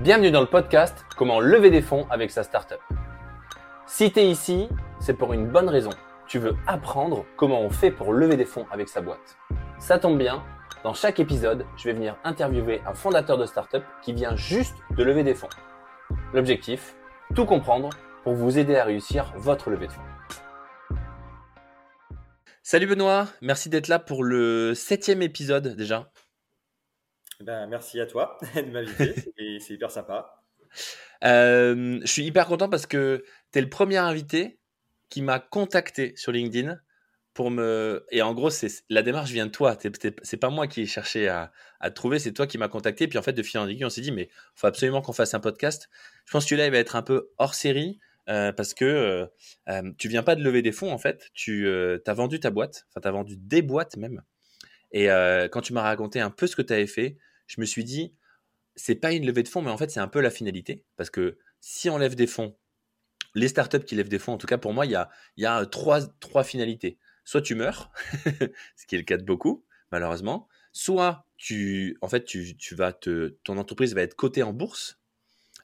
Bienvenue dans le podcast Comment lever des fonds avec sa startup. Si tu ici, c'est pour une bonne raison. Tu veux apprendre comment on fait pour lever des fonds avec sa boîte. Ça tombe bien, dans chaque épisode, je vais venir interviewer un fondateur de startup qui vient juste de lever des fonds. L'objectif, tout comprendre pour vous aider à réussir votre levée de fonds. Salut Benoît, merci d'être là pour le septième épisode déjà. Ben, merci à toi de m'inviter, c'est hyper sympa. Euh, je suis hyper content parce que tu es le premier invité qui m'a contacté sur LinkedIn pour me. Et en gros, la démarche vient de toi. C'est pas moi qui ai cherché à, à te trouver, c'est toi qui m'as contacté. Puis en fait, de fil en aiguille, on s'est dit, mais faut absolument qu'on fasse un podcast. Je pense que celui-là, il va être un peu hors série. Euh, parce que euh, euh, tu viens pas de lever des fonds en fait, tu as vendu ta boîte, enfin tu as vendu des boîtes même. Et quand tu m'as raconté un peu ce que tu avais fait, je me suis dit, c'est pas une levée de fonds, mais en fait, c'est un peu la finalité. Parce que si on lève des fonds, les startups qui lèvent des fonds, en tout cas pour moi, il y a, trois, finalités. Soit tu meurs, ce qui est le cas de beaucoup, malheureusement. Soit tu, en fait, tu, vas te, ton entreprise va être cotée en bourse,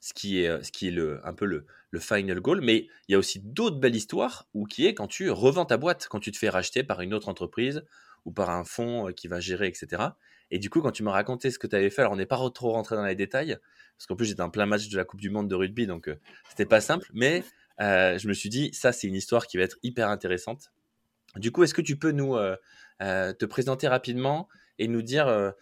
ce qui est, ce qui est un peu le, le final goal. Mais il y a aussi d'autres belles histoires où qui est quand tu revends ta boîte, quand tu te fais racheter par une autre entreprise ou par un fonds qui va gérer, etc. Et du coup, quand tu m'as raconté ce que tu avais fait, alors on n'est pas trop rentré dans les détails, parce qu'en plus j'étais en plein match de la Coupe du Monde de rugby, donc euh, c'était pas simple, mais euh, je me suis dit, ça c'est une histoire qui va être hyper intéressante. Du coup, est-ce que tu peux nous euh, te présenter rapidement et nous dire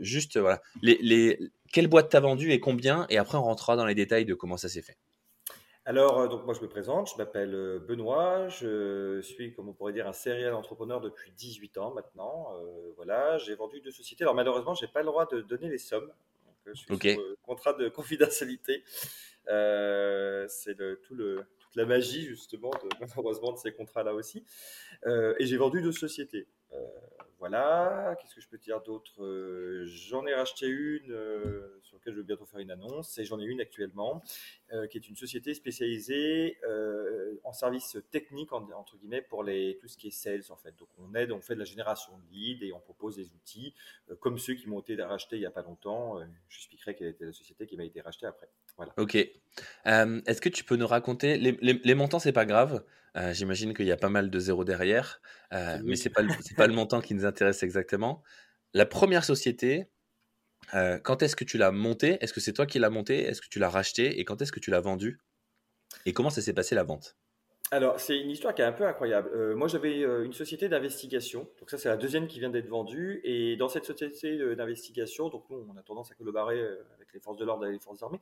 juste voilà, les, les, quelle boîte tu as vendu et combien, et après on rentrera dans les détails de comment ça s'est fait. Alors, euh, donc moi je me présente, je m'appelle euh, Benoît, je suis, comme on pourrait dire, un serial entrepreneur depuis 18 ans maintenant. Euh, voilà, j'ai vendu deux sociétés. Alors malheureusement, j'ai pas le droit de donner les sommes. Donc, je suis sur contrat de confidentialité. c'est tout le, toute la magie justement, de, malheureusement, de ces contrats-là aussi. et j'ai vendu deux sociétés. Voilà, qu'est-ce que je peux dire d'autre euh, J'en ai racheté une euh, sur laquelle je vais bientôt faire une annonce, et j'en ai une actuellement, euh, qui est une société spécialisée en services techniques, entre guillemets, pour les, tout ce qui est sales, en fait. Donc on aide, on fait de la génération de leads, et on propose des outils, comme ceux qui m'ont été rachetés il n'y a pas longtemps. J'expliquerai quelle était la société qui m'a été rachetée après. Voilà. Ok. Est-ce que tu peux nous raconter, les, les, les montants, c'est pas grave, euh, j'imagine qu'il y a pas mal de zéros derrière, euh, mais ce n'est pas, le, pas le montant qui nous intéresse exactement. La première société, euh, quand est-ce que tu l'as montée? Est-ce que c'est toi qui l'as montée? Est-ce que tu l'as rachetée? Et quand est-ce que tu l'as vendue? Et comment ça s'est passé la vente? Alors, c'est une histoire qui est un peu incroyable. Euh, moi, j'avais euh, une société d'investigation. Donc, ça, c'est la deuxième qui vient d'être vendue. Et dans cette société d'investigation, donc nous, on a tendance à collaborer euh, avec les forces de l'ordre et les forces armées.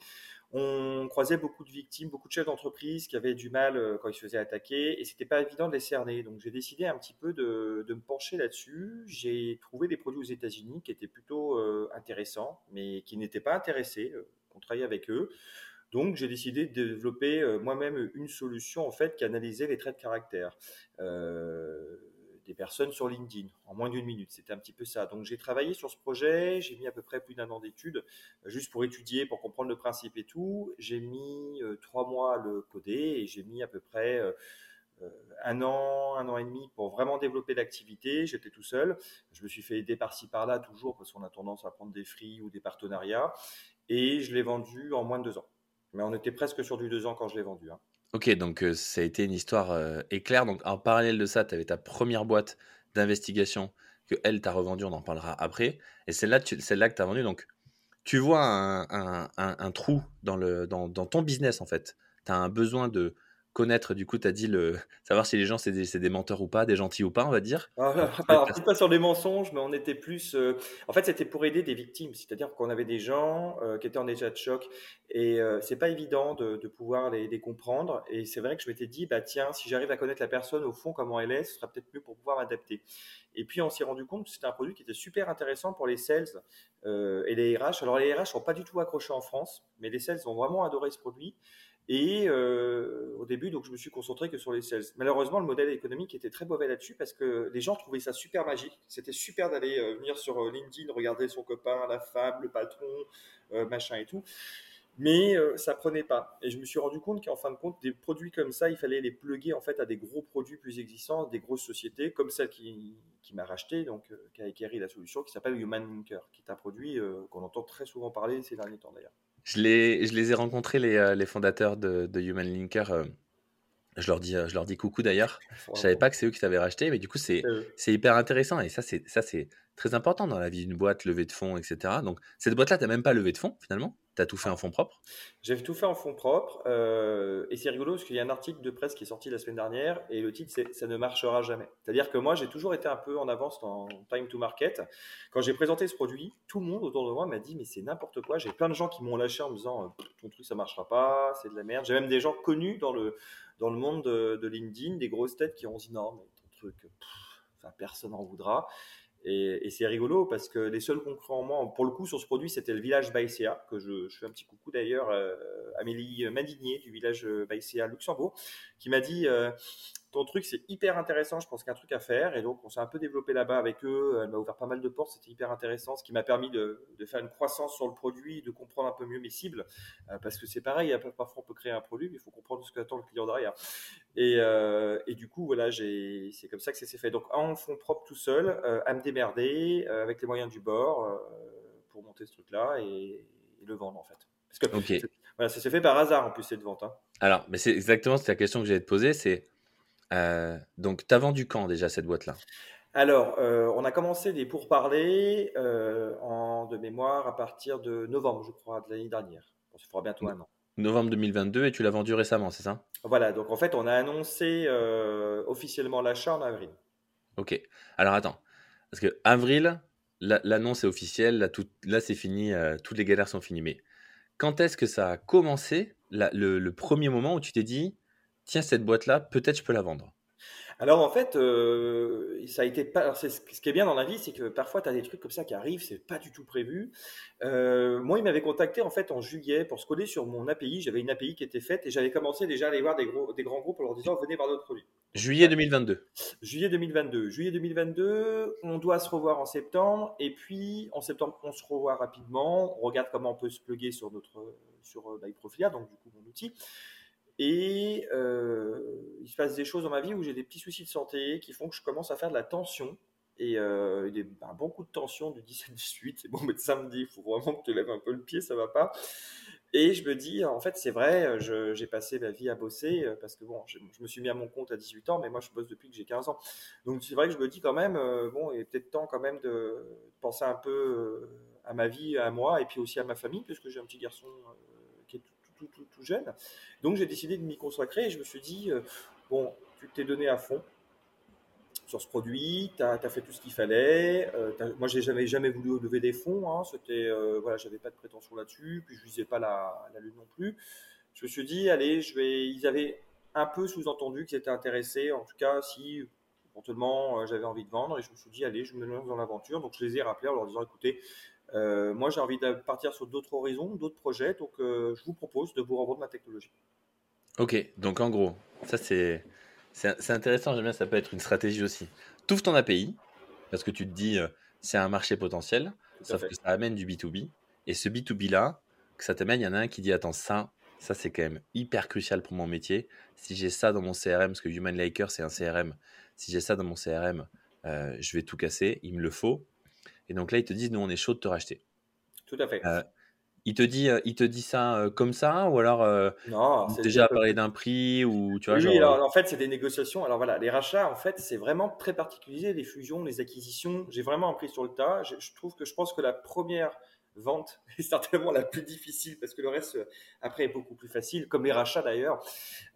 On croisait beaucoup de victimes, beaucoup de chefs d'entreprise qui avaient du mal quand ils se faisaient attaquer. Et c'était pas évident de les cerner. Donc, j'ai décidé un petit peu de, de me pencher là-dessus. J'ai trouvé des produits aux États-Unis qui étaient plutôt intéressants, mais qui n'étaient pas intéressés. on travaillait avec eux. Donc, j'ai décidé de développer euh, moi-même une solution en fait qui analysait les traits de caractère euh, des personnes sur LinkedIn en moins d'une minute. C'était un petit peu ça. Donc, j'ai travaillé sur ce projet. J'ai mis à peu près plus d'un an d'études euh, juste pour étudier, pour comprendre le principe et tout. J'ai mis trois mois à le coder et j'ai mis à peu près un an, un an et demi pour vraiment développer l'activité. J'étais tout seul. Je me suis fait aider par-ci par-là toujours parce qu'on a tendance à prendre des free ou des partenariats. Et je l'ai vendu en moins de deux ans. Mais on était presque sur du deux ans quand je l'ai vendu. Hein. Ok, donc euh, ça a été une histoire euh, éclair. Donc en parallèle de ça, tu avais ta première boîte d'investigation que elle t'a revendue, on en parlera après. Et celle-là, celle-là que tu as vendue. Donc tu vois un, un, trou dans, le, dans, dans, ton business en fait. Tu as un besoin de, connaître, du coup, tu as dit le savoir si les gens c'est des, des, menteurs ou pas, des gentils ou pas, on va dire. Ah, alors, pas sur les mensonges, mais on était plus. Euh, en fait, c'était pour aider des victimes, c'est-à-dire qu'on avait des gens euh, qui étaient en état de choc et euh, c'est pas évident de, de pouvoir les, les, comprendre. Et c'est vrai que je m'étais dit, bah tiens, si j'arrive à connaître la personne au fond comment elle est, ce sera peut-être mieux pour pouvoir m'adapter. Et puis on s'est rendu compte que c'était un produit qui était super intéressant pour les sales et les RH. Alors les RH sont pas du tout accrochés en France, mais les sales ont vraiment adoré ce produit. Et euh, au début, donc, je me suis concentré que sur les sales. Malheureusement, le modèle économique était très mauvais là-dessus parce que les gens trouvaient ça super magique. C'était super d'aller euh, venir sur euh, LinkedIn, regarder son copain, la femme, le patron, machin et tout. Mais ça prenait pas. Et je me suis rendu compte qu'en fin de compte, des produits comme ça, il fallait les plugger en fait à des gros produits plus existants, des grosses sociétés, comme celle qui, qui m'a racheté, donc qui a acquéri la solution, qui s'appelle Human Linker, qui est un produit qu'on entend très souvent parler ces derniers temps d'ailleurs. Je les, je les ai rencontrés, les, euh, les fondateurs de, de Human Linker. euh, je leur dis, euh, je leur dis coucou d'ailleurs. Je savais pas que c'est eux qui t'avaient racheté, mais du coup, c'est hyper intéressant. Et ça, c'est très important dans la vie d'une boîte, levée de fonds, etc. Donc, cette boîte-là, tu même pas levé de fonds, finalement. Tu as tout fait en fonds propres. J'ai tout fait en fonds propres euh, et c'est rigolo parce qu'il y a un article de presse qui est sorti la semaine dernière et le titre c'est Ça ne marchera jamais. C'est-à-dire que moi j'ai toujours été un peu en avance dans time to market. Quand j'ai présenté ce produit, tout le monde autour de moi m'a dit mais c'est n'importe quoi. J'ai plein de gens qui m'ont lâché en me disant euh, ton truc ça marchera pas, c'est de la merde. J'ai même des gens connus dans le, dans le monde de, LinkedIn, des grosses têtes qui ont dit non mais ton truc, personne n'en voudra. Et, c'est rigolo parce que les seuls concurrents, pour le coup, sur ce produit, c'était le village Baïséa, que je, je fais un petit coucou d'ailleurs, euh, Amélie Madigné du village Baïséa Luxembourg, qui m'a dit euh, Ton truc, c'est hyper intéressant, je pense qu'il y a un truc à faire. Et donc, on s'est un peu développé là-bas avec eux. Elle m'a ouvert pas mal de portes, c'était hyper intéressant, ce qui m'a permis de, de, faire une croissance sur le produit, de comprendre un peu mieux mes cibles. Euh, parce que c'est pareil, parfois on peut créer un produit, mais il faut comprendre ce qu'attend le client derrière. Et, euh, et, du coup, voilà, c'est comme ça que ça s'est fait. Donc, en fond propre tout seul, euh, à me démerder avec les moyens du bord pour monter ce truc-là et, et, le vendre en fait. Parce que okay. voilà, ça s'est fait par hasard en plus cette vente. Hein. Alors, mais c'est exactement la question que j'allais te poser. C'est euh, donc, tu as vendu quand déjà cette boîte-là? Alors, euh, on a commencé des pourparlers euh, en, de mémoire à partir de novembre, je crois, de l'année dernière. Bon, ça fera bientôt un an. Novembre 2022 et tu l'as vendu récemment, c'est ça? Voilà, donc en fait, on a annoncé euh, officiellement l'achat en avril. Ok. Alors attends, parce que avril, l'annonce est officielle, là, tout, là c'est fini, euh, toutes les galères sont finies. Mais quand est-ce que ça a commencé, la, le, le, premier moment où tu t'es dit, tiens, cette boîte-là, peut-être je peux la vendre alors en fait, euh, ça a été pas. Ce qui est bien dans la vie, c'est que parfois tu as des trucs comme ça qui arrivent, c'est pas du tout prévu. Euh, moi, il m'avait contacté en fait en juillet pour se coller sur mon API. J'avais une API qui était faite et j'avais commencé déjà à aller voir des, gros, des grands groupes en leur disant venez voir notre produit. Juillet 2022. Juillet 2022. Juillet 2022, on doit se revoir en septembre et puis en septembre on se revoit rapidement. On regarde comment on peut se plugger sur notre sur MyProfilia, donc du coup mon outil. Et euh, il se passe des choses dans ma vie où j'ai des petits soucis de santé qui font que je commence à faire de la tension. Et euh, des, un bon coup de tension du 10 à 18. C'est bon, mais samedi, il faut vraiment que tu lèves un peu le pied, ça va pas. Et je me dis, en fait, c'est vrai, j'ai passé ma vie à bosser parce que bon, je, me suis mis à mon compte à 18 ans, mais moi, je bosse depuis que j'ai 15 ans. Donc, c'est vrai que je me dis quand même, euh, bon, il est peut-être temps quand même de penser un peu euh, à ma vie, à moi, et puis aussi à ma famille, puisque j'ai un petit garçon euh, tout, jeune. Donc, j'ai décidé de m'y consacrer et je me suis dit, euh, bon, tu t'es donné à fond sur ce produit, tu as, fait tout ce qu'il fallait. Euh, moi, j'ai jamais, jamais voulu lever des fonds. Hein. C'était, euh, voilà, j'avais pas de prétention là-dessus. Puis je visais pas la, lune non plus. Je me suis dit, allez, je vais. Ils avaient un peu sous-entendu qu'ils étaient intéressés. En tout cas, si éventuellement j'avais envie de vendre. Et je me suis dit, allez, je me lance dans l'aventure. Donc je les ai rappelés en leur disant, écoutez, euh, moi j'ai envie de partir sur d'autres horizons, d'autres projets. Donc euh, je vous propose de vous revendre ma technologie. Ok, donc en gros, ça c'est c'est intéressant, j'aime bien, ça peut être une stratégie aussi. Tu ouvres ton API, parce que tu te dis, euh, c'est un marché potentiel, sauf que ça amène du B2B. Et ce B2B-là, que ça t'amène, il y en a un qui dit, attends, ça, ça c'est quand même hyper crucial pour mon métier. Si j'ai ça dans mon CRM, parce que Human Laker, c'est un CRM, si j'ai ça dans mon CRM, je vais tout casser, il me le faut. Et donc là, ils te disent, nous, on est chaud de te racheter. Tout à fait. Euh, il te dit, il te dit ça euh, comme ça ou alors euh, non, déjà parler d'un prix ou tu vois oui, genre, alors, en fait c'est des négociations. Alors voilà, les rachats en fait c'est vraiment très particulier, les fusions, les acquisitions. J'ai vraiment appris sur le tas. Je, je, trouve que je pense que la première vente est certainement la plus difficile parce que le reste après est beaucoup plus facile, comme les rachats d'ailleurs.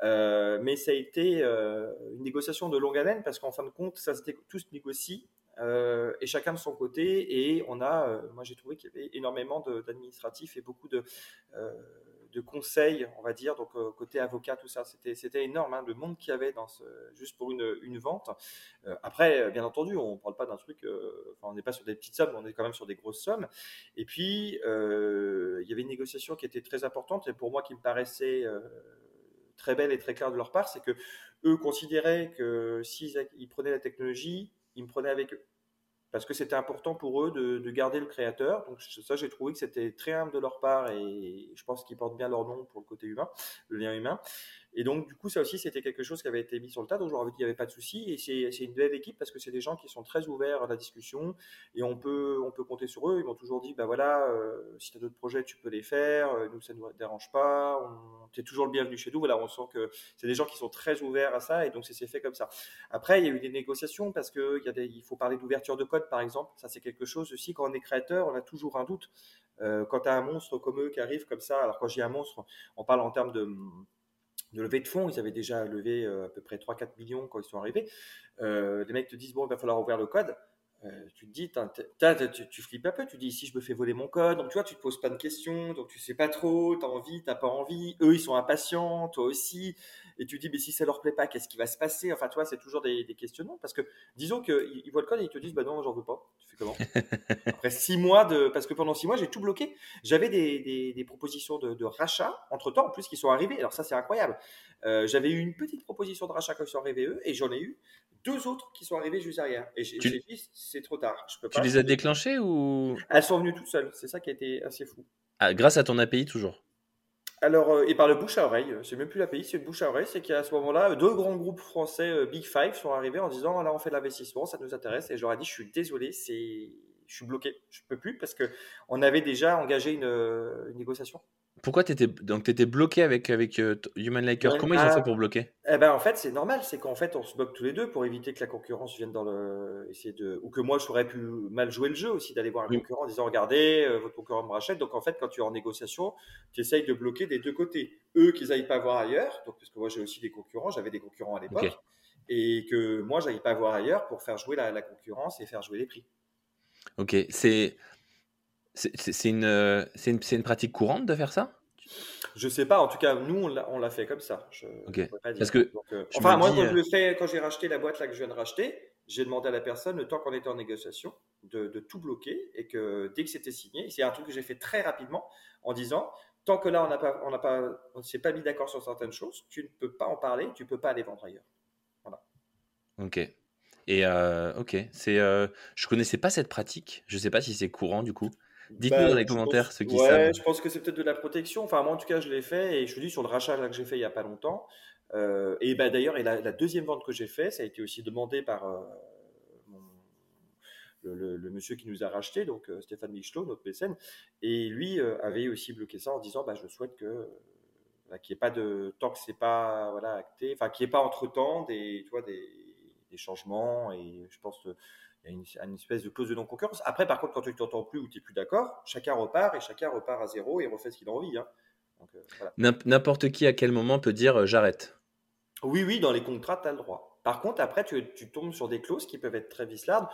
Euh, mais ça a été euh, une négociation de longue haleine parce qu'en fin de compte ça se tout se négocie euh, et chacun de son côté. Et on a, euh, moi j'ai trouvé qu'il y avait énormément d'administratifs et beaucoup de, euh, de, conseils, on va dire, donc côté avocat, tout ça. C'était énorme, hein, le monde qu'il y avait dans ce, juste pour une, une vente. Après, bien entendu, on ne parle pas d'un truc, on n'est pas sur des petites sommes, on est quand même sur des grosses sommes. Et puis, il y avait une négociation qui était très importante et pour moi qui me paraissait très belle et très claire de leur part, c'est que eux considéraient que s'ils ils prenaient la technologie, ils me prenaient avec eux. Parce que c'était important pour eux de, de, garder le créateur. Donc ça, j'ai trouvé que c'était très humble de leur part et je pense qu'ils portent bien leur nom pour le côté humain, le lien humain. Et donc, du coup, ça aussi, c'était quelque chose qui avait été mis sur le tas. Donc, j'aurais dit qu'il n'y avait pas de souci. Et c'est une belle équipe parce que c'est des gens qui sont très ouverts à la discussion et on peut, on peut compter sur eux. Ils m'ont toujours dit, bah voilà, euh, si tu as d'autres projets, tu peux les faire. Euh, nous, ça ne nous dérange pas. Tu es toujours le bienvenu chez nous. Voilà, on sent que c'est des gens qui sont très ouverts à ça et donc c'est fait comme ça. Après, il y a eu des négociations parce qu'il il faut parler d'ouverture de code, par exemple. Ça, c'est quelque chose aussi. Quand on est créateur, on a toujours un doute. Euh, quand tu as un monstre comme eux qui arrive comme ça, alors quand j'ai un monstre, on parle en termes de de levée de fonds. Ils avaient déjà levé euh, à peu près 3-4 millions quand ils sont arrivés. Euh, les mecs te disent, bon, il va falloir ouvrir le code. Euh, tu te dis, tu, tu, flippes un peu, tu dis, si je me fais voler mon code, donc tu vois, tu te poses pas de questions, donc tu sais pas trop, tu as envie, tu pas envie, eux ils sont impatients, toi aussi, et tu dis, mais si ça leur plaît pas, qu'est-ce qui va se passer? Enfin, tu vois, c'est toujours des, questionnements, parce que disons qu'ils voient le code et ils te disent, bah non, j'en veux pas, tu fais comment? Après six mois de. Parce que pendant six mois, j'ai tout bloqué, j'avais des, des, propositions de, de, rachat, entre temps, en plus, qui sont arrivées, alors ça c'est incroyable. Euh, j'avais eu une petite proposition de rachat quand ils sont arrivés eux, et j'en ai eu deux autres qui sont arrivés juste derrière. Et j'ai dit, c'est trop tard. Je peux tu les as déclenchées ou Elles sont venues toutes seules. C'est ça qui a été assez fou. Ah, grâce à ton API toujours alors, euh, et par le bouche à oreille, c'est même plus l'API, c'est le bouche à oreille, c'est qu'à ce moment-là, deux grands groupes français, euh, Big Five, sont arrivés en disant, là, on fait de l'investissement, ça nous intéresse. Et j'aurais dit, je suis désolé, c'est, je suis bloqué, je peux plus parce que on avait déjà engagé une, une négociation. Pourquoi tu étais, donc étais bloqué avec, avec euh, Human Liker? Comment ils ont fait pour bloquer? eh ben, En fait, c'est normal. C'est qu'en fait, on se bloque tous les deux pour éviter que la concurrence vienne dans le. Essayer de... Ou que moi, j'aurais pu mal jouer le jeu aussi, d'aller voir un concurrent en disant Regardez, euh, votre concurrent me rachète. Donc, en fait, quand tu es en négociation, tu essayes de bloquer des deux côtés. Eux, qu'ils n'aillent pas voir ailleurs. Donc, parce que moi, j'ai aussi des concurrents. J'avais des concurrents à l'époque. Et que moi, j'aille pas voir ailleurs pour faire jouer la, la concurrence et faire jouer les prix. Ok. C'est. C'est une, une, une pratique courante de faire ça? Je sais pas, en tout cas, nous, on l'a fait comme ça. Je, Parce que, euh, enfin, moi, quand, euh quand j'ai racheté la boîte là que je viens de racheter, j'ai demandé à la personne, le temps qu'on était en négociation, de, tout bloquer et que dès que c'était signé, c'est un truc que j'ai fait très rapidement en disant, tant que là, on n'a pas, on n'a pas, on s'est pas mis d'accord sur certaines choses, tu ne peux pas en parler, tu peux pas aller vendre ailleurs. Voilà. Ok. Et euh, ok, c'est, euh, je connaissais pas cette pratique. Je sais pas si c'est courant du coup. Dites-nous bah, dans les commentaires ceux qui ouais, Je pense que c'est peut-être de la protection. Enfin, moi, en tout cas, je l'ai fait et je vous dis sur le rachat que j'ai fait il n'y a pas longtemps. Euh, et bah, d'ailleurs, la, la, deuxième vente que j'ai fait, ça a été aussi demandé par euh, le, monsieur qui nous a racheté, donc euh, Stéphane Michelot, notre PSN. Et lui avait aussi bloqué ça en disant bah, Je souhaite que. qu'il n'y ait pas de. Tant que c'est pas voilà, acté, enfin, qu'il n'y ait pas entre temps des, tu vois, des, des changements. Et je pense y a une, espèce de clause de non-concurrence. Après, par contre, quand tu ne t'entends plus ou tu n'es plus d'accord, chacun repart et chacun repart à zéro et refait ce qu'il a envie. Hein. Euh, n'importe qui à quel moment peut dire euh, j'arrête? Oui, oui, dans les contrats, tu as le droit. Par contre, après, tu, tombes sur des clauses qui peuvent être très vislardes.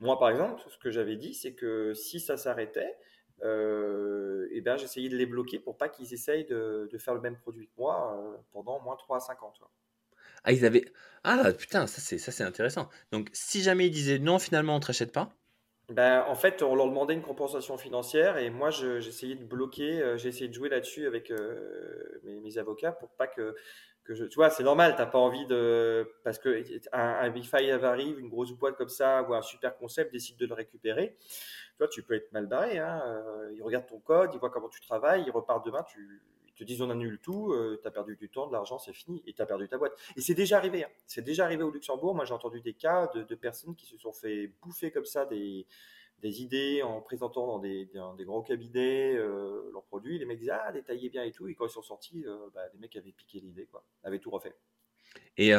Moi, par exemple, ce que j'avais dit, c'est que si ça s'arrêtait, euh, eh ben, j'essayais de les bloquer pour pas qu'ils essayent de, faire le même produit que moi pendant moins 3 à 5 ans. Ah, ils avaient. Ah, putain, ça c'est, ça c'est intéressant. Donc, si jamais ils disaient non, finalement, on ne te pas? Ben, En fait, on leur demandait une compensation financière et moi, j'essayais de bloquer, euh, j'ai essayé de jouer là-dessus avec euh, mes, avocats pour pas que, que je. Tu vois, c'est normal, tu n'as pas envie de. Parce que un, un arrive, une grosse boîte comme ça, ou un super concept décide de le récupérer. Tu vois, tu peux être mal barré. Hein. Euh, ils regardent ton code, ils voient comment tu travailles, ils repartent demain, tu te disent on annule tout, euh, tu as perdu du temps, de l'argent, c'est fini, et tu as perdu ta boîte. Et c'est déjà arrivé, hein. c'est déjà arrivé au Luxembourg. Moi, j'ai entendu des cas de, personnes qui se sont fait bouffer comme ça des, des idées en présentant dans des, des gros cabinets euh, leurs produits. Les mecs disaient ah, détaillez bien et tout. Et quand ils sont sortis, euh, bah, les mecs avaient piqué l'idée, quoi, avaient tout refait. Et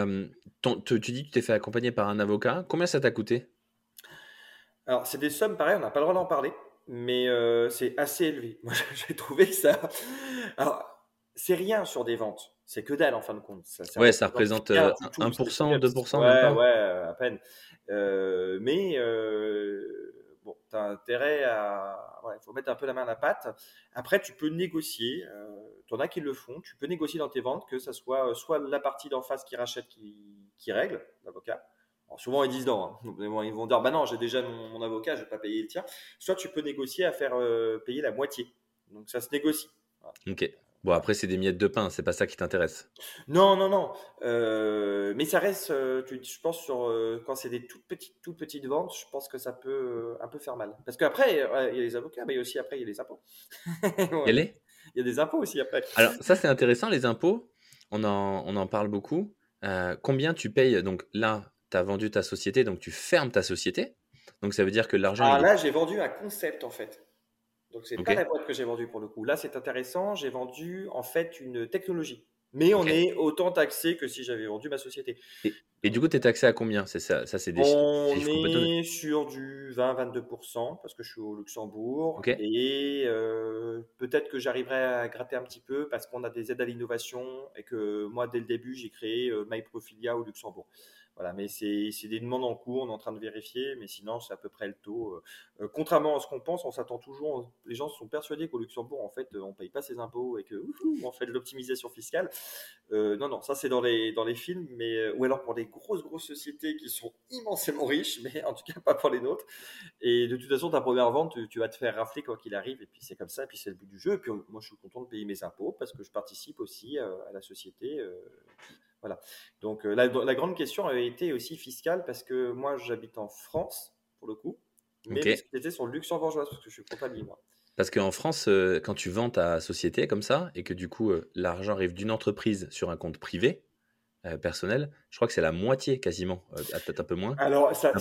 tu dis que tu t'es fait accompagner par un avocat. Combien ça t'a coûté? Alors, c'est des sommes pareilles, on n'a pas le droit d'en parler mais euh, c'est assez élevé. Moi, j'ai trouvé ça. Alors, c'est rien sur des ventes. C'est que dalle en fin de compte. Ça, ouais, ça représente 1%, 2%. Euh, ouais, ouais, à peine. Euh, mais bon, tu as intérêt à. Il faut mettre un peu la main à la pâte. Après, tu peux négocier. tu en as qui le font. Tu peux négocier dans tes ventes que ça soit soit la partie d'en face qui rachète qui, qui règle, l'avocat, souvent, ils disent non. Hein. Ils vont dire, bah non, j'ai déjà mon, avocat, je vais pas payer le tien. Soit tu peux négocier à faire euh, payer la moitié. Donc ça se négocie. Ok. Bon, après, c'est des miettes de pain, c'est pas ça qui t'intéresse. Non, non, non. Euh, mais ça reste, euh, je pense, sur, quand c'est des toutes petites, toutes petites ventes, je pense que ça peut un peu faire mal. Parce qu'après, il y a les avocats, mais aussi après, il y a les impôts. Il y a Il y a des impôts aussi après. Alors, ça, c'est intéressant, les impôts. on en, on en parle beaucoup. Combien tu payes Donc là, tu as vendu ta société, donc tu fermes ta société. Donc ça veut dire que l'argent. Ah, là, j'ai vendu un concept en fait. Donc c'est pas la boîte que j'ai vendue pour le coup. Là, c'est intéressant. J'ai vendu en fait une technologie. Mais on est autant taxé que si j'avais vendu ma société. Et, du coup, tu es taxé à combien? C'est ça, ça c'est des On est sur du 20-22% parce que je suis au Luxembourg. Et euh, peut-être que j'arriverai à gratter un petit peu parce qu'on a des aides à l'innovation et que moi, dès le début, j'ai créé euh, MyProfilia au Luxembourg. Voilà, mais c'est des demandes en cours, on est en train de vérifier, mais sinon c'est à peu près le taux. Euh, euh, contrairement à ce qu'on pense, on s'attend toujours, les gens sont persuadés qu'au Luxembourg, en fait, on paye pas ses impôts et que on fait de l'optimisation fiscale. Euh, non, non, ça c'est dans les, dans les films, mais ou alors pour les grosses, grosses sociétés qui sont immensément riches, mais en tout cas pas pour les nôtres. Et de toute façon, ta première vente, tu, vas te faire rafler quoi qu'il arrive, et puis c'est comme ça, et puis c'est le but du jeu. Et puis moi, je suis content de payer mes impôts parce que je participe aussi à la société. Voilà. Donc euh, la, grande question avait été aussi fiscale parce que moi j'habite en France pour le coup, mais okay. c'était sur le luxembourgeois parce que je suis comptable moi. Parce qu'en France, euh, quand tu vends ta société comme ça et que du coup euh, l'argent arrive d'une entreprise sur un compte privé, personnel, je crois que c'est la moitié quasiment, peut-être un peu moins. Alors, ça,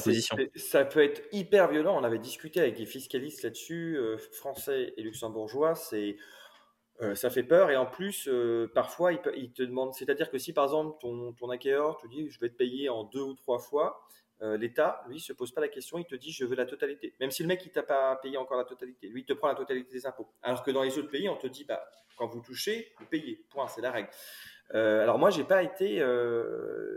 ça, peut être hyper violent. On avait discuté avec des fiscalistes là-dessus, français et luxembourgeois. C'est euh, ça fait peur et en plus, euh, parfois, il, te demande, c'est-à-dire que si par exemple ton, ton acquéreur te dit je vais te payer en deux ou trois fois, euh, l'État, lui, se pose pas la question, il te dit je veux la totalité. Même si le mec il t'a pas payé encore la totalité, lui il te prend la totalité des impôts. Alors que dans les autres pays, on te dit bah quand vous touchez, vous payez. Point, c'est la règle. alors moi, j'ai pas été,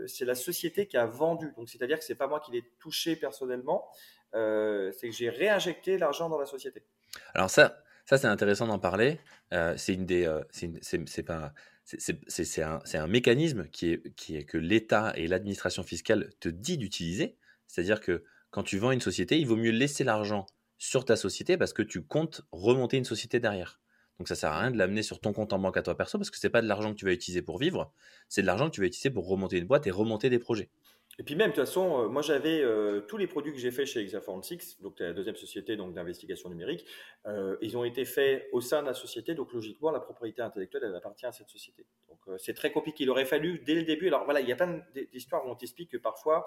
c'est la société qui a vendu, donc c'est-à-dire que c'est pas moi qui l'ai touché personnellement, c'est que j'ai réinjecté l'argent dans la société. Alors ça, ça, c'est intéressant d'en parler. Euh, c'est une des, euh, c'est pas, c'est un, un, mécanisme qui est, qui est que l'État et l'administration fiscale te dit d'utiliser. C'est-à-dire que quand tu vends une société, il vaut mieux laisser l'argent sur ta société parce que tu comptes remonter une société derrière. Donc ça sert à rien de l'amener sur ton compte en banque à toi perso parce que c'est pas de l'argent que tu vas utiliser pour vivre, c'est de l'argent que tu vas utiliser pour remonter une boîte et remonter des projets. Et puis même, de toute façon, euh, moi j'avais euh, tous les produits que j'ai faits chez Exaforensics, donc la deuxième société d'investigation numérique, euh, ils ont été faits au sein de la société, donc logiquement la propriété intellectuelle elle appartient à cette société. Donc c'est très compliqué. Il aurait fallu dès le début. Alors voilà, il y a plein d'histoires où on t'explique que parfois,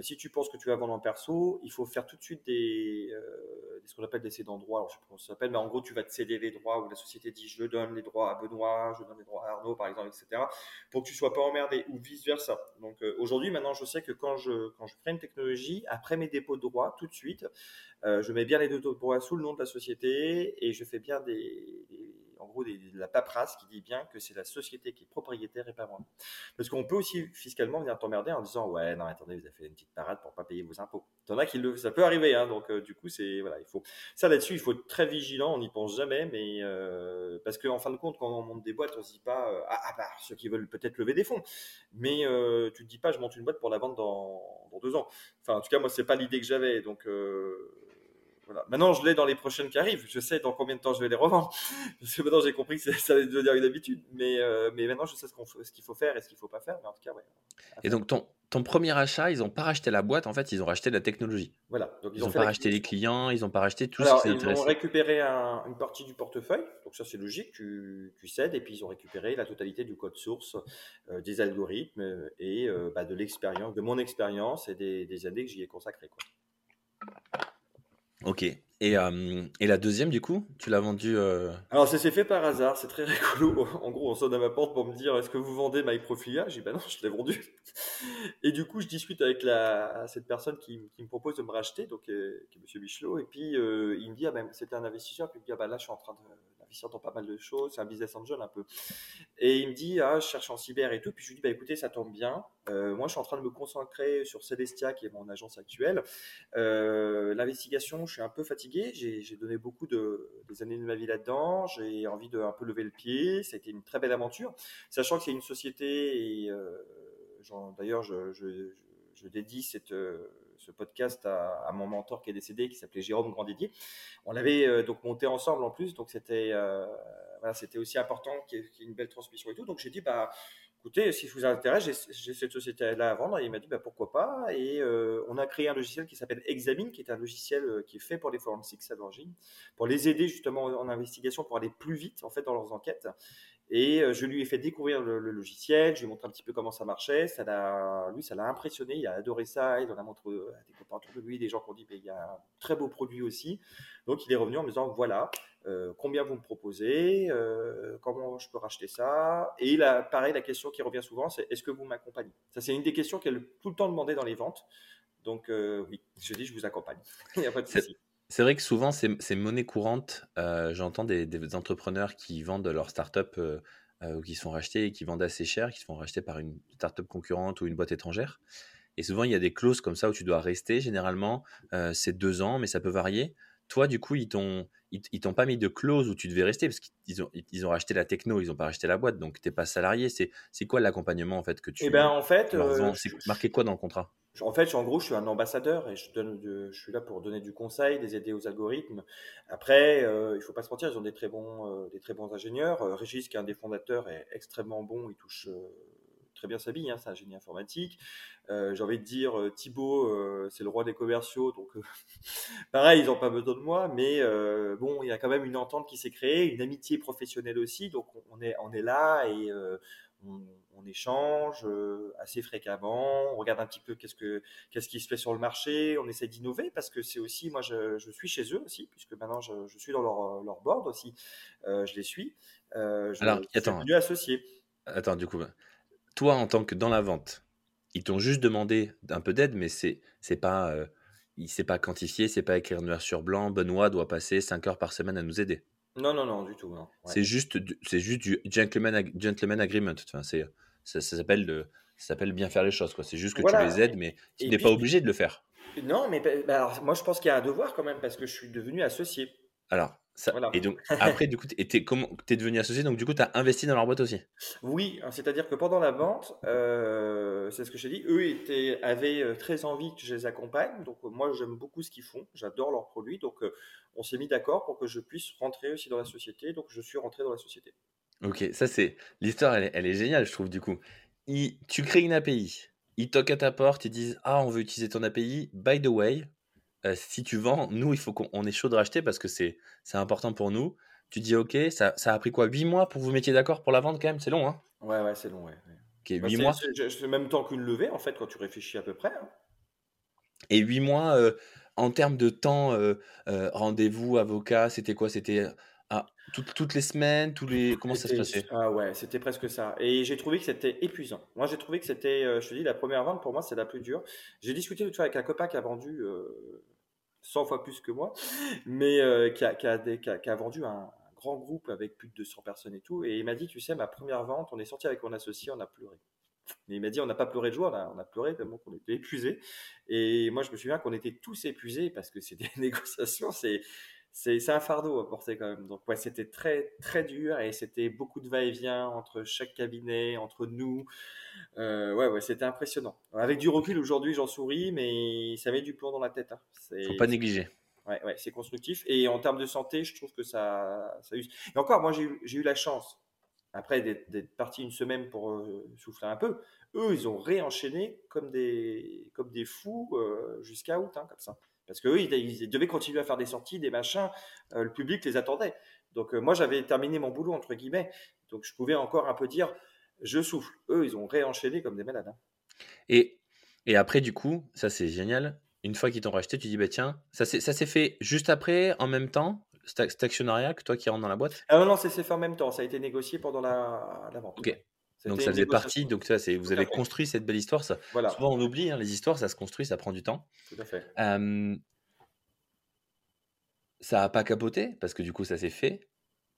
si tu penses que tu vas vendre en perso, il faut faire tout de suite des, ce qu'on appelle des cédants droits. Alors je sais pas comment ça s'appelle, mais en gros tu vas te céder les droits où la société dit je donne les droits à Benoît, je donne les droits à Arnaud par exemple, etc. Pour que tu sois pas emmerdé ou vice versa. Donc aujourd'hui maintenant je sais que quand je, crée une technologie, après mes dépôts de droits, tout de suite, euh, je mets bien les deux de droits sous le nom de la société et je fais bien des, en gros de la paperasse qui dit bien que c'est la société qui est propriétaire et pas moi. Parce qu'on peut aussi fiscalement venir t'emmerder en disant ouais non attendez vous avez fait une petite parade pour pas payer vos impôts. T'en as qui le, ça peut arriver hein, donc euh, du coup c'est voilà il faut ça là-dessus il faut être très vigilant on n'y pense jamais mais euh, parce qu'en en fin de compte quand on monte des boîtes on se dit pas ah, ah, bah ceux qui veulent peut-être lever des fonds mais tu te dis pas je monte une boîte pour la vendre dans, dans deux ans. Enfin en tout cas moi c'est pas l'idée que j'avais donc Maintenant, je l'ai dans les prochaines qui arrivent. Je sais dans combien de temps je vais les revendre. Parce que maintenant, j'ai compris que ça allait devenir une habitude. Mais, euh, mais maintenant, je sais ce qu'il faut faire et ce qu'il ne faut pas faire. Mais en tout cas, ouais. Et donc, ton, ton premier achat, ils n'ont pas racheté la boîte. En fait, ils ont racheté la technologie. Voilà. Donc, ils n'ont pas racheté les clients. Ils n'ont pas racheté tout ce qui Ils ont récupéré une partie du portefeuille. Donc, ça, c'est logique. Tu, tu, cèdes. Et puis, ils ont récupéré la totalité du code source, euh, des algorithmes et euh, bah, de l'expérience, de mon expérience et des, des années que j'y ai consacrées. Quoi. Ok. Et, euh, et, la deuxième, du coup, tu l'as vendue euh Alors, ça s'est fait par hasard, c'est très rigolo. En gros, on sonne à ma porte pour me dire est-ce que vous vendez MyProfilia? J'ai dit bah non, je l'ai vendu. Et du coup, je discute avec la, cette personne qui, qui me propose de me racheter, donc, euh, qui est M. Michelot. Et puis, il me dit ah ben, c'était un investisseur. Puis il me dit ah ben là, je suis en train de dans pas mal de choses, c'est un business angel un peu. Et il me dit, ah, je cherche en cyber et tout. Puis je lui dis, bah écoutez, ça tombe bien. Euh, moi, je suis en train de me concentrer sur Celestia, qui est mon agence actuelle. Euh, l'investigation, je suis un peu fatigué. J'ai donné beaucoup de, des années de ma vie là-dedans. J'ai envie de un peu lever le pied. Ça a été une très belle aventure. Sachant que c'est une société et euh, d'ailleurs, je, dédie cette ce podcast à, mon mentor qui est décédé, qui s'appelait Jérôme Grandidier. On l'avait euh, donc monté ensemble en plus, donc c'était euh, voilà, c'était aussi important qu'il y, ait une belle transmission et tout. Donc j'ai dit bah écoutez, si je vous intéresse, j'ai cette société-là à vendre. Et il m'a dit bah, pourquoi pas? Et euh, on a créé un logiciel qui s'appelle Examine, qui est un logiciel qui est fait pour les forensics à l'origine, pour les aider justement en investigation, pour aller plus vite en fait dans leurs enquêtes. Et je lui ai fait découvrir le, logiciel, je lui ai montré un petit peu comment ça marchait. Ça lui, ça l'a impressionné, il a adoré ça. Il en a montré à des copains autour de lui, des gens qui ont dit il y a un très beau produit aussi. Donc il est revenu en me disant voilà, combien vous me proposez, comment je peux racheter ça? Et là, pareil, la question qui revient souvent, c'est est-ce que vous m'accompagnez? Ça, c'est une des questions qu'elle tout le temps demandé dans les ventes. Donc oui, je dis je vous accompagne. il n'y a pas de souci. C'est vrai que souvent, c'est monnaie courante. Euh, j'entends des, entrepreneurs qui vendent leur startup euh, euh, ou qui sont rachetés et qui vendent assez cher, qui se font racheter par une startup concurrente ou une boîte étrangère. Et souvent, il y a des clauses comme ça où tu dois rester. Généralement, c'est deux ans, mais ça peut varier. Toi, du coup, ils t'ont ils, t'ont pas mis de clause où tu devais rester parce qu'ils ont, ils ont racheté la techno, ils n'ont pas racheté la boîte, donc tu n'es pas salarié. C'est quoi l'accompagnement en fait que tu eh ben, en fait, C'est marqué quoi dans le contrat? En fait, en gros, je suis un ambassadeur et je, suis là pour donner du conseil, les aider aux algorithmes. Après, euh, il faut pas se mentir, ils ont des très bons, euh, des très bons ingénieurs. Euh, Régis, qui est un des fondateurs, est extrêmement bon. Il touche très bien sa vie, hein, c'est un génie informatique. J'ai envie de dire, Thibaut, c'est le roi des commerciaux, donc pareil, ils n'ont pas besoin de moi, mais bon, il y a quand même une entente qui s'est créée, une amitié professionnelle aussi, donc on est, on est là et on, échange euh, assez fréquemment, on regarde un petit peu qu'est-ce, que, qu'est-ce qui se fait sur le marché, on essaie d'innover parce que c'est aussi, moi je, suis chez eux aussi, puisque maintenant je, suis dans leur, leur board aussi, euh, je les suis. Euh, je Alors, attends. Suis associé. Attends, du coup, toi en tant que dans la vente, ils t'ont juste demandé un peu d'aide, mais c'est, c'est pas, il s'est pas quantifié, c'est pas écrire noir sur blanc, Benoît doit passer 5 heures par semaine à nous aider. Non, non, non, du tout. C'est juste, c'est juste du gentleman, gentleman agreement. Enfin, c'est, ça, s'appelle ça s'appelle bien faire les choses. Quoi. C'est juste que tu les aides, mais tu n'es pas obligé de le faire. Non, mais bah, alors, moi, je pense qu'il y a un devoir quand même parce que je suis devenu associé. Alors, et donc, après, du coup, tu es, devenu associé, donc du coup, tu as investi dans leur boîte aussi? Oui, hein, c'est-à-dire que pendant la vente, euh, c'est ce que j'ai dit, eux étaient, avaient euh, très envie que je les accompagne. Donc, moi, j'aime beaucoup ce qu'ils font, j'adore leurs produits. Donc, euh, on s'est mis d'accord pour que je puisse rentrer aussi dans la société. Donc, je suis rentré dans la société. Ok, ça, c'est l'histoire, elle, est géniale, je trouve, du coup. tu crées une API, ils toquent à ta porte, ils disent Ah, on veut utiliser ton API. By the way, euh, si tu vends, nous, il faut qu'on est chaud de racheter parce que c'est important pour nous. Tu dis, OK, ça, ça a pris quoi 8 mois pour vous mettre d'accord pour la vente quand même? C'est long, hein? Ouais, ouais, c'est long, ouais. Ok, 8 bah, mois. C'est même temps qu'une levée, en fait, quand tu réfléchis à peu près. Hein. Et 8 mois, euh, en termes de temps, euh, rendez-vous, avocat, c'était quoi? C'était ah, toutes les semaines, tous les... comment ça se passait? Ah ouais, c'était presque ça. Et j'ai trouvé que c'était épuisant. Moi, j'ai trouvé que c'était, je te dis, la première vente, pour moi, c'est la plus dure. J'ai discuté l'autre fois avec un copain qui a vendu 100 fois plus que moi, mais euh, qui, a, qui, a vendu un, grand groupe avec plus de 200 personnes et tout. Et il m'a dit, tu sais, ma première vente, on est sorti avec mon associé, on a pleuré. Mais il m'a dit, on n'a pas pleuré de joie, on a, on a pleuré tellement qu'on était épuisés. Et moi, je me souviens qu'on était tous épuisés parce que c'était des négociations, c'est c'est un fardeau à porter quand même. Donc ouais, c'était très très dur et c'était beaucoup de va-et-vient entre chaque cabinet, entre nous. Euh, ouais ouais, c'était impressionnant. Avec du recul aujourd'hui, j'en souris, mais ça met du plomb dans la tête. Hein. Faut pas négliger. Ouais, ouais, c'est constructif. Et en termes de santé, je trouve que ça, ça use. Et encore, moi, j'ai eu, la chance, après d'être parti une semaine pour euh, souffler un peu. Eux, ils ont réenchaîné comme des, comme des fous euh, jusqu'à août, hein, comme ça. Parce qu'eux, ils, ils, devaient continuer à faire des sorties, des machins. Euh, le public les attendait. Donc, euh, moi, j'avais terminé mon boulot, entre guillemets. Donc, je pouvais encore un peu dire, je souffle. Eux, ils ont réenchaîné comme des malades. Hein. Et, et après, du coup, ça, c'est génial. Une fois qu'ils t'ont racheté, tu dis, bah, tiens, ça s'est fait juste après, en même temps, cet actionnariat que toi qui rentres dans la boîte? Ah non, non, c'est fait en même temps. Ça a été négocié pendant la, la vente. Ok. Donc ça faisait partie, donc ça, c'est, vous avez construit cette belle histoire. Ça, voilà. Souvent on oublie, hein, les histoires, ça se construit, ça prend du temps. Tout à fait. ça n'a pas capoté, parce que du coup ça s'est fait.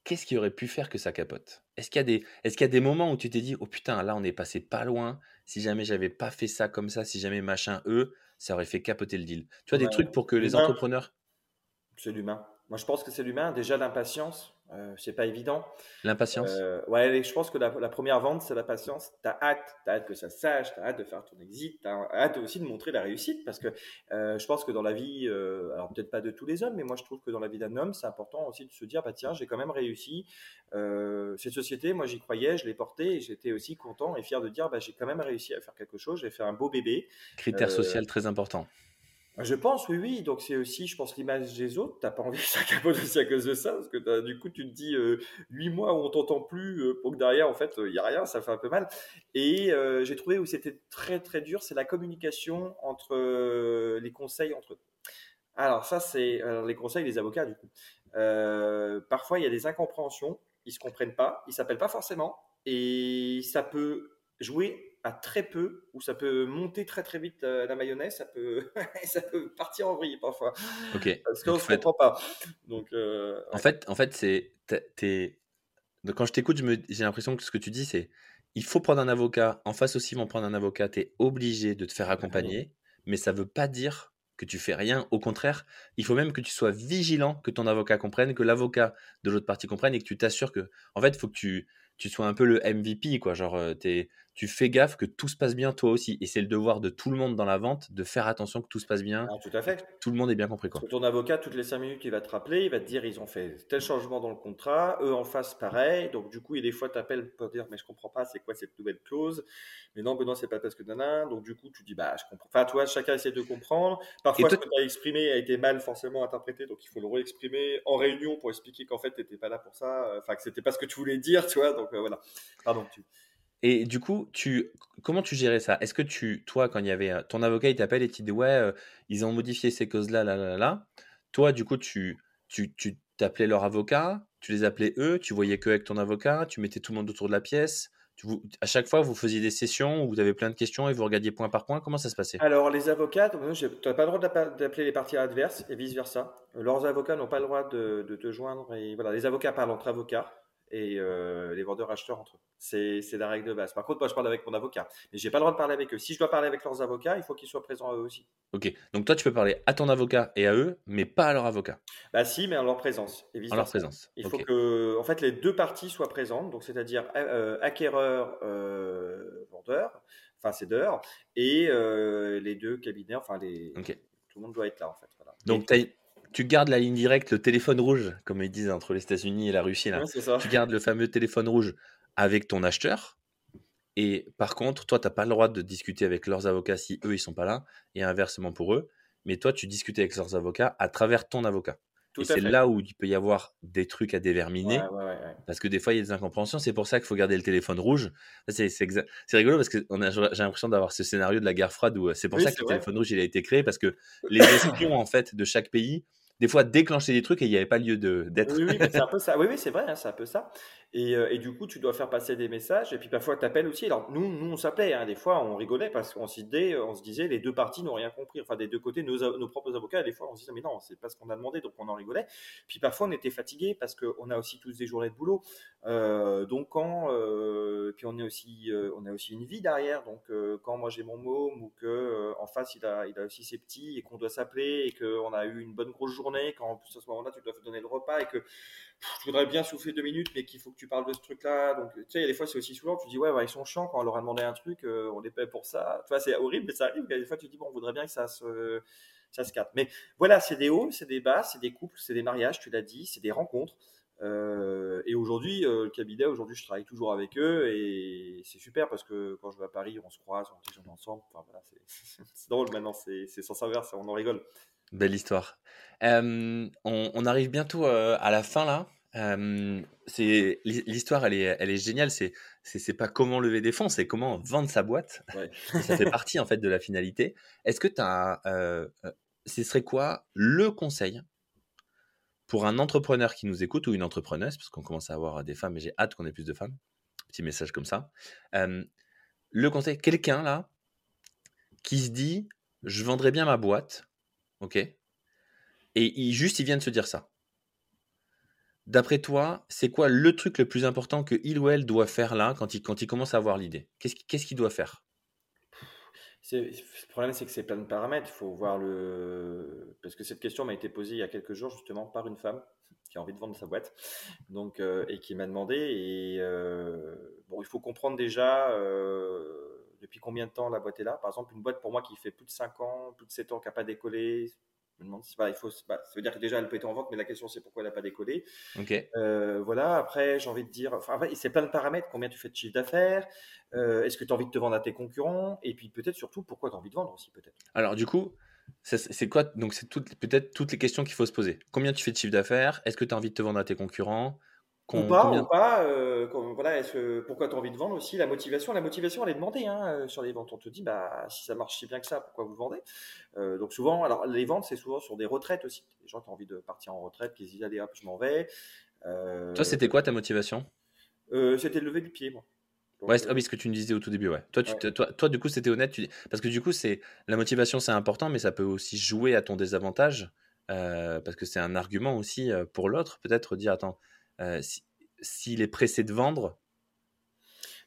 Qu'est-ce qui aurait pu faire que ça capote? Est-ce qu'il y, a des, est-ce qu'il y a des moments où tu t'es dit, oh putain, là on est passé pas loin, si jamais j'avais pas fait ça comme ça, si jamais machin, eux, ça aurait fait capoter le deal. Tu vois, des trucs pour que les entrepreneurs... C'est l'humain. Moi je pense que c'est l'humain, déjà l'impatience. Euh, c'est pas évident. L'impatience. Euh, ouais, je pense que la, première vente, c'est la patience. T'as hâte, t'as hâte que ça sache, t'as hâte de faire ton exit, t'as hâte aussi de montrer la réussite parce que euh, je pense que dans la vie, euh, alors peut-être pas de tous les hommes, mais moi je trouve que dans la vie d'un homme, c'est important aussi de se dire, bah tiens, j'ai quand même réussi. cette société, moi j'y croyais, je l'ai portée et j'étais aussi content et fier de dire, bah j'ai quand même réussi à faire quelque chose, j'ai fait un beau bébé. Critère social très important. Je pense, oui, oui. Donc, c'est aussi, je pense, l'image des autres. T'as pas envie que ça aussi à cause de ça, parce que du coup, tu te dis euh, huit mois où on t'entend plus, euh, pour que derrière, en fait, il y a rien, ça fait un peu mal. Et euh, j'ai trouvé où c'était très, très dur, c'est la communication entre les conseils entre eux. Alors, ça, c'est les conseils des avocats, du coup. parfois, il y a des incompréhensions, ils se comprennent pas, ils s'appellent pas forcément, et ça peut jouer très peu, ou ça peut monter très très vite euh, la mayonnaise, ça peut, ça peut partir en vrille parfois. Ok. Parce qu'on ne se comprend pas. Donc, euh, en fait, en fait c'est. Quand je t'écoute, j'ai l'impression que ce que tu dis, c'est il faut prendre un avocat. En face aussi, ils vont prendre un avocat. Tu es obligé de te faire accompagner, mais ça veut pas dire que tu fais rien. Au contraire, il faut même que tu sois vigilant, que ton avocat comprenne, que l'avocat de l'autre partie comprenne et que tu t'assures que, en fait, il faut que tu, tu sois un peu le MVP, quoi. Genre, euh, tu fais gaffe que tout se passe bien toi aussi. Et c'est le devoir de tout le monde dans la vente de faire attention que tout se passe bien. Ah, tout à fait. Tout le monde est bien compris, quoi. ton avocat, toutes les cinq minutes, il va te rappeler, il va te dire, ils ont fait tel changement dans le contrat, eux en face, pareil. Donc, du coup, il y a des fois, tu appelles pour dire, mais je comprends pas, c'est quoi cette nouvelle clause? Mais non, Benoît, c'est pas parce que nana. Donc, du coup, tu dis, bah, je comprends. Enfin, toi, chacun essaie de comprendre. Parfois, ce que tu as exprimé a été mal forcément interprété, donc il faut le réexprimer en réunion pour expliquer qu'en fait, tu n'étais pas là pour ça. Enfin, que c'était pas ce que tu voulais dire, tu vois. Donc, euh, voilà. Pardon. Tu... Et du coup, tu, comment tu gérais ça? Est-ce que tu, toi, quand il y avait euh, ton avocat, il t'appelle et tu dis ouais, euh, ils ont modifié ces causes-là, là, là, là. Toi, du coup, tu, tu, tu t'appelais leur avocat, tu les appelais eux, tu voyais que avec ton avocat, tu mettais tout le monde autour de la pièce. À chaque fois, vous faisiez des sessions où vous avez plein de questions et vous regardiez point par point. Comment ça se passait? Alors, les avocats, tu n'as pas le droit d'appeler les parties adverses et vice versa. Leurs avocats n'ont pas le droit de, de te joindre. Et voilà, les avocats parlent entre avocats et euh, les vendeurs acheteurs entre eux. C'est, la règle de base. Par contre, moi, je parle avec mon avocat, mais j'ai pas le droit de parler avec eux. Si je dois parler avec leurs avocats, il faut qu'ils soient présents à eux aussi. Ok. Donc toi, tu peux parler à ton avocat et à eux, mais pas à leur avocat. Bah si, mais en leur présence. en leur présence. Il faut que, en fait, les deux parties soient présentes. Donc c'est-à-dire euh, acquéreur, euh, vendeur, enfin cédeur, et les deux cabinets. Enfin les. Tout le monde doit être là en fait. Donc tu tu gardes la ligne directe, le téléphone rouge, comme ils disent entre les États-Unis et la Russie. Là. Tu gardes le fameux téléphone rouge avec ton acheteur. Et par contre, toi, tu n'as pas le droit de discuter avec leurs avocats si eux, ils sont pas là, et inversement pour eux. Mais toi, tu discutes avec leurs avocats à travers ton avocat. et c'est là où il peut y avoir des trucs à déverminer. parce que des fois, il y a des incompréhensions. C'est pour ça qu'il faut garder le téléphone rouge. C'est, rigolo parce que j'ai l'impression d'avoir ce scénario de la guerre froide où euh, c'est pour ça que le téléphone rouge il a été créé parce que les espions en fait de chaque pays des fois déclencher des trucs et il n'y avait pas lieu d'être. Oui, oui, c'est un peu ça. Oui, oui, c'est vrai, hein, c'est un peu ça. Et, euh, et, du coup, tu dois faire passer des messages. Et puis parfois, tu appelles aussi. Alors, nous, nous on s'appelait. Hein, des fois, on rigolait parce qu'on se disait, les deux parties n'ont rien compris. Enfin, des deux côtés, nos, nos propres avocats, des fois, on se disait, mais non, c'est pas ce qu'on a demandé. Donc, on en rigolait. Puis parfois, on était fatigué parce qu'on a aussi tous des journées de boulot. Euh, donc, quand. Euh, puis, on, est aussi, on a aussi une vie derrière. Donc, quand moi j'ai mon môme ou que en face, il a, il a aussi ses petits et qu'on doit s'appeler et qu'on a eu une bonne grosse journée, quand en plus à ce moment-là, tu dois donner le repas et que je voudrais bien souffler deux minutes, mais qu'il faut que tu parles de ce truc-là. Donc, tu sais, il y a des fois, c'est aussi souvent, tu dis, ouais, ils sont chiants quand on leur a demandé un truc, euh, on les paie pour ça. Tu vois, c'est horrible, mais ça arrive. Des fois, tu dis, bon, on voudrait bien que ça se, ça se capte. Mais voilà, c'est des hauts, c'est des bas, c'est des couples, c'est des mariages, tu l'as dit, c'est des rencontres. Euh, et aujourd'hui, euh, le cabinet, aujourd'hui, je travaille toujours avec eux et c'est super parce que quand je vais à Paris, on se croise, on déjeune ensemble. Enfin, voilà, c'est drôle maintenant, c'est sans savoir, on en rigole. Belle histoire. on, arrive bientôt à la fin là. C'est l'histoire, elle est, elle est géniale. C'est, c'est, pas comment lever des fonds, c'est comment vendre sa boîte. ça fait partie en fait de la finalité. Est-ce que tu as, ce serait quoi le conseil pour un entrepreneur qui nous écoute ou une entrepreneuse, parce qu'on commence à avoir des femmes et j'ai hâte qu'on ait plus de femmes. Petit message comme ça. le conseil, quelqu'un là qui se dit, je vendrais bien ma boîte, Ok Et il, juste, il vient de se dire ça. D'après toi, c'est quoi le truc le plus important que il ou elle doit faire là quand il, commence à avoir l'idée? Qu'est-ce qu'il doit faire? Le problème, c'est que c'est plein de paramètres. Il faut voir le. Parce que cette question m'a été posée il y a quelques jours, justement, par une femme qui a envie de vendre sa boîte donc, euh, et qui m'a demandé. Et euh, il faut comprendre déjà. Euh, depuis combien de temps la boîte est là. Par exemple, une boîte pour moi qui fait plus de 5 ans, plus de 7 ans, qui n'a pas décollé, je me demande si il faut, bah, ça veut dire que déjà elle peut être en vente, mais la question c'est pourquoi elle n'a pas décollé. Ok. Euh, voilà, après j'ai envie de dire, enfin, c'est plein de paramètres, combien tu fais de chiffre d'affaires, euh, est-ce que tu as envie de te vendre à tes concurrents, et puis peut-être surtout pourquoi tu as envie de vendre aussi peut-être? Alors du coup, C'est quoi? Donc, c'est peut-être toutes les questions qu'il faut se poser. Combien tu fais de chiffre d'affaires? Est-ce que tu as envie de te vendre à tes concurrents? Ou pas, ou pas. Euh, voilà, pourquoi tu as envie de vendre aussi La motivation, la motivation, elle est demandée hein, euh, sur les ventes. On te dit, bah, si ça marche si bien que ça, pourquoi vous vendez? Euh, Donc souvent, alors les ventes, c'est souvent sur des retraites aussi. Les gens qui ont envie de partir en retraite, qui disent, allez hop, je m'en vais. Toi, c'était quoi ta motivation? C'était de lever du pied, moi. ouais, oh, ce que tu me disais au tout début, ouais. Toi, toi, toi, du coup, c'était honnête. Tu... Parce que du coup, c'est la motivation, c'est important, mais ça peut aussi jouer à ton désavantage. parce que c'est un argument aussi pour l'autre, peut-être dire attends, s'il est pressé de vendre,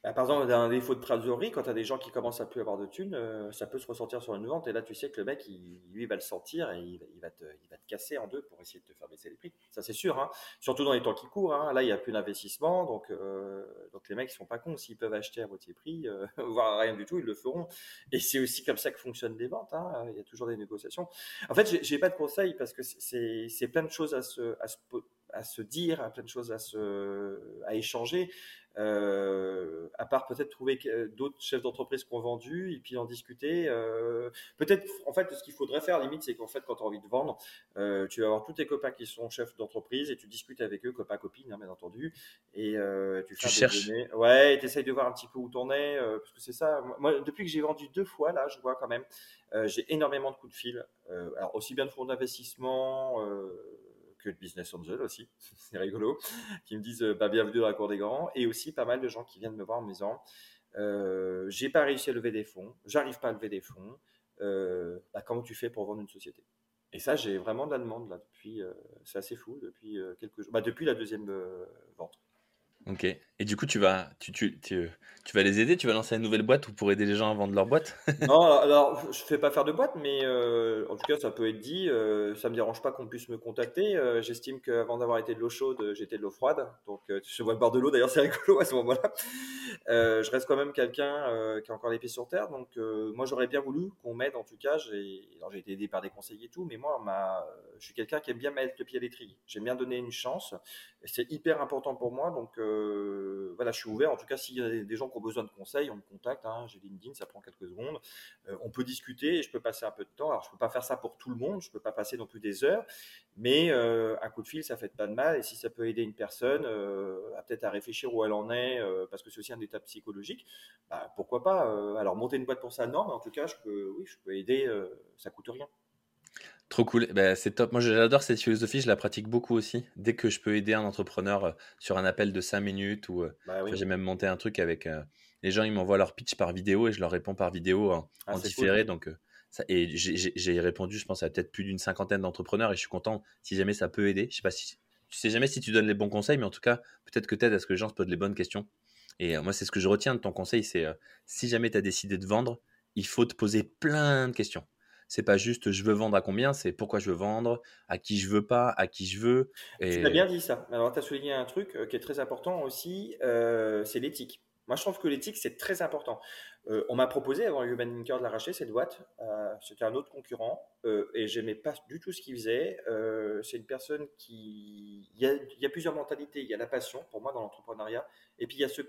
bah, par exemple, un défaut de trésorerie, quand tu as des gens qui commencent à plus avoir de thunes, euh, ça peut se ressentir sur une vente. Et là, tu sais que le mec, il, lui, va le sentir et il, va te, il, va te, casser en deux pour essayer de te faire baisser les prix. Ça, c'est sûr. Hein. Surtout dans les temps qui courent. Hein. Là, il n'y a plus d'investissement. Donc, euh, donc, les mecs, ils sont pas cons. S'ils peuvent acheter à moitié prix, euh, voire rien du tout, ils le feront. Et c'est aussi comme ça que fonctionnent les ventes. Hein. Il y a toujours des négociations. En fait, j'ai pas de conseils parce que c'est plein de choses à se, à se à se dire, plein de choses à, se, à échanger. Euh, à part peut-être trouver d'autres chefs d'entreprise qui ont vendu et puis en discuter. Euh, peut-être, en fait, ce qu'il faudrait faire, limite, c'est qu'en fait, quand tu as envie de vendre, euh, tu vas avoir tous tes copains qui sont chefs d'entreprise et tu discutes avec eux, copains, copines, hein, bien entendu. Et tu, tu cherches. Ouais, tu essayes de voir un petit peu où t'en es, parce que c'est ça. Moi, depuis que j'ai vendu deux fois, là, je vois quand même, j'ai énormément de coups de fil. alors, aussi bien de fonds d'investissement que de Business Angel aussi, c'est rigolo, qui me disent bah, bienvenue dans la cour des grands, et aussi pas mal de gens qui viennent me voir en me disant euh, j'ai pas réussi à lever des fonds, j'arrive pas à lever des fonds, euh, bah, comment tu fais pour vendre une société? Et ça, j'ai vraiment de la demande là depuis, euh, c'est assez fou, depuis quelques jours, bah, depuis la deuxième vente. Ok. Et du coup, tu vas, tu, tu, tu, vas les aider? Tu vas lancer une nouvelle boîte ou pour aider les gens à vendre leur boîte? Non, alors je fais pas faire de boîte, mais euh, en tout cas, ça peut être dit. Euh, ça me dérange pas qu'on puisse me contacter. Euh, j'estime qu'avant d'avoir été de l'eau chaude, j'étais de l'eau froide. Donc, je vois le de l'eau. D'ailleurs, c'est rigolo à ce moment-là. je reste quand même quelqu'un qui a encore les pieds sur terre. Donc, moi, j'aurais bien voulu qu'on m'aide. En tout cas, j'ai, j'ai été aidé par des conseillers et tout, mais moi, ma, je suis quelqu'un qui aime bien mettre le pied à l'étrier. J'aime bien donner une chance. C'est hyper important pour moi. Donc euh, voilà, je suis ouvert. En tout cas, s'il y a des gens qui ont besoin de conseils, on me contacte. Hein. J'ai LinkedIn, ça prend quelques secondes. Euh, on peut discuter et je peux passer un peu de temps. Alors, je peux pas faire ça pour tout le monde. Je peux pas passer non plus des heures. Mais euh, un coup de fil, ça fait pas de mal. Et si ça peut aider une personne à peut-être à réfléchir où elle en est, parce que c'est aussi un état psychologique, bah, pourquoi pas. alors, monter une boîte pour ça, non. Mais en tout cas, je peux, oui, je peux aider. ça coûte rien. Trop cool. Bah, c'est top. Moi, j'adore cette philosophie. Je la pratique beaucoup aussi. Dès que je peux aider un entrepreneur euh, sur un appel de 5 minutes ou euh, bah j'ai même monté un truc avec euh, les gens, ils m'envoient leur pitch par vidéo et je leur réponds par vidéo en, ah, différé. Donc, ça, et j'ai répondu, je pense, à peut-être plus d'une cinquantaine d'entrepreneurs et je suis content si jamais ça peut aider. Je sais pas si tu sais jamais si tu donnes les bons conseils, mais en tout cas, peut-être que tu aides à ce que les gens se posent les bonnes questions. Et moi, c'est ce que je retiens de ton conseil, c'est si jamais tu as décidé de vendre, il faut te poser plein de questions c'est pas juste je veux vendre à combien, c'est pourquoi je veux vendre, à qui je veux pas, à qui je veux. Et... Tu as bien dit ça. Alors, tu as souligné un truc euh, qui est très important aussi, euh, c'est l'éthique. Moi, je trouve que l'éthique, c'est très important. Euh, on m'a proposé avant Human Linker de l'arracher cette boîte. C'était un autre concurrent et j'aimais pas du tout ce qu'il faisait. c'est une personne qui. Il y, a, plusieurs mentalités. Il y a la passion, pour moi, dans l'entrepreneuriat. Et puis il y a ceux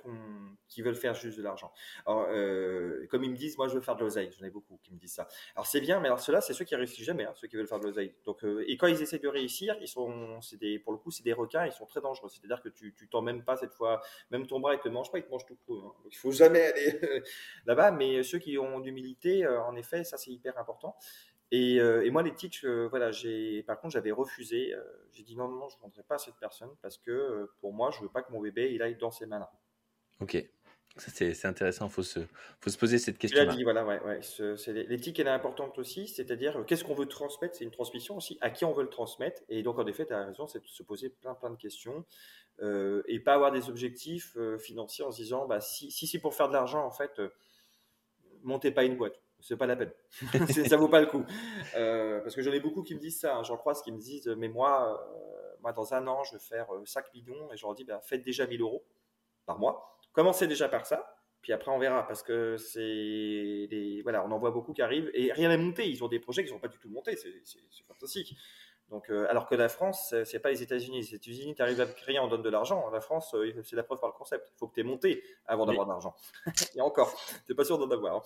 qui veulent faire juste de l'argent. Alors, euh, comme ils me disent, moi je veux faire de l'oseille. J'en ai beaucoup qui me disent ça. Alors c'est bien, mais alors ceux-là, c'est ceux qui réussissent jamais, hein, ceux qui veulent faire de l'oseille. Donc, euh, et quand ils essaient de réussir, ils sont, pour le coup, c'est des requins. Ils sont très dangereux. C'est-à-dire que tu, tu t'en même pas cette fois, même ton bras, il te mange pas, il te mange tout cru. Hein. Donc il faut jamais aller là-bas. Mais ceux qui ont d'humilité, euh, en effet, ça c'est hyper important. Et, euh, et, moi, l'éthique, voilà, j'ai, par contre, j'avais refusé. Euh, j'ai dit non, non, non, je ne vendrai pas à cette personne parce que euh, pour moi, je ne veux pas que mon bébé il aille dans ses mains-là. Ok, c'est, intéressant. Il faut se, faut se poser cette question. Tu dit, voilà, ouais, ouais. L'éthique, elle est importante aussi. C'est-à-dire, qu'est-ce qu'on veut transmettre? C'est une transmission aussi. À qui on veut le transmettre? Et donc, en effet, tu as raison, c'est de se poser plein, plein de questions et pas avoir des objectifs financiers en se disant, bah, si, si c'est pour faire de l'argent, en fait, montez pas une boîte c'est pas la peine. ça vaut pas le coup. Euh, parce que j'en ai beaucoup qui me disent ça. Hein. J'en croise qui me disent, mais moi, euh, moi, dans un an, je vais faire 5 euh, millions. Et je leur dis, bah, faites déjà 1000 euros par mois. Commencez déjà par ça. Puis après, on verra. Parce que c'est. Voilà, on en voit beaucoup qui arrivent. Et rien n'est monté. Ils ont des projets qui ne sont pas du tout montés. C'est fantastique. Donc, euh, alors que la France, c'est pas les États-Unis. Les États-Unis, tu arrives à créer, on donne de l'argent. La France, euh, c'est la preuve par le concept. Il faut que tu aies monté avant d'avoir de l'argent. Et encore, tu pas sûr d'en avoir. Hein.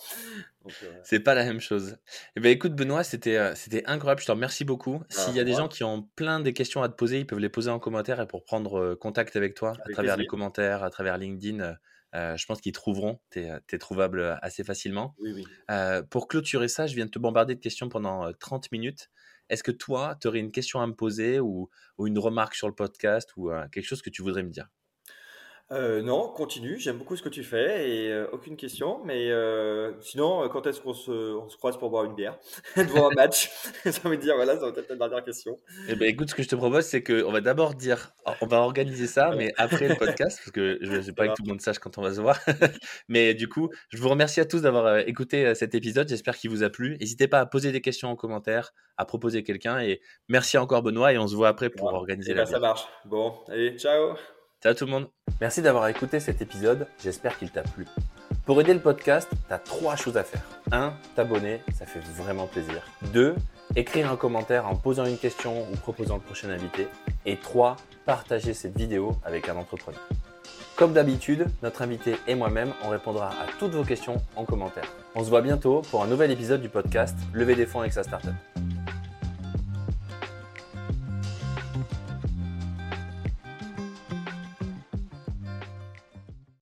Euh, c'est pas la même chose. Eh ben, écoute, Benoît, c'était c'était incroyable. Je te remercie beaucoup. Ah, S'il y a des gens qui ont plein de questions à te poser, ils peuvent les poser en commentaire et pour prendre contact avec toi à travers les commentaires, à travers LinkedIn. je pense qu'ils trouveront, tu es, trouvable assez facilement. Oui, oui. pour clôturer ça, je viens de te bombarder de questions pendant 30 minutes. Est-ce que toi, tu aurais une question à me poser ou, une remarque sur le podcast ou quelque chose que tu voudrais me dire? Euh, non, continue. J'aime beaucoup ce que tu fais et euh, aucune question. Mais euh, sinon, quand est-ce qu'on se, croise pour boire une bière devant un match? Ça veut dire, voilà, ça va être la dernière question. Eh ben, écoute, ce que je te propose, c'est qu'on va d'abord dire, on va organiser ça, mais après le podcast, parce que je ne sais pas que tout le monde sache quand on va se voir. mais du coup, je vous remercie à tous d'avoir écouté cet épisode. J'espère qu'il vous a plu. N'hésitez pas à poser des questions en commentaire, à proposer quelqu'un. Et merci encore, Benoît. Et on se voit après pour organiser eh la ben, Ça marche. Bon, allez, ciao. Ciao tout le monde. Merci d'avoir écouté cet épisode, j'espère qu'il t'a plu. Pour aider le podcast, tu as trois choses à faire. 1. T'abonner, ça fait vraiment plaisir. 2. Écrire un commentaire en posant une question ou proposant le prochain invité. Et 3. Partager cette vidéo avec un entrepreneur. Comme d'habitude, notre invité et moi-même, on répondra à toutes vos questions en commentaire. On se voit bientôt pour un nouvel épisode du podcast Lever des fonds avec sa startup.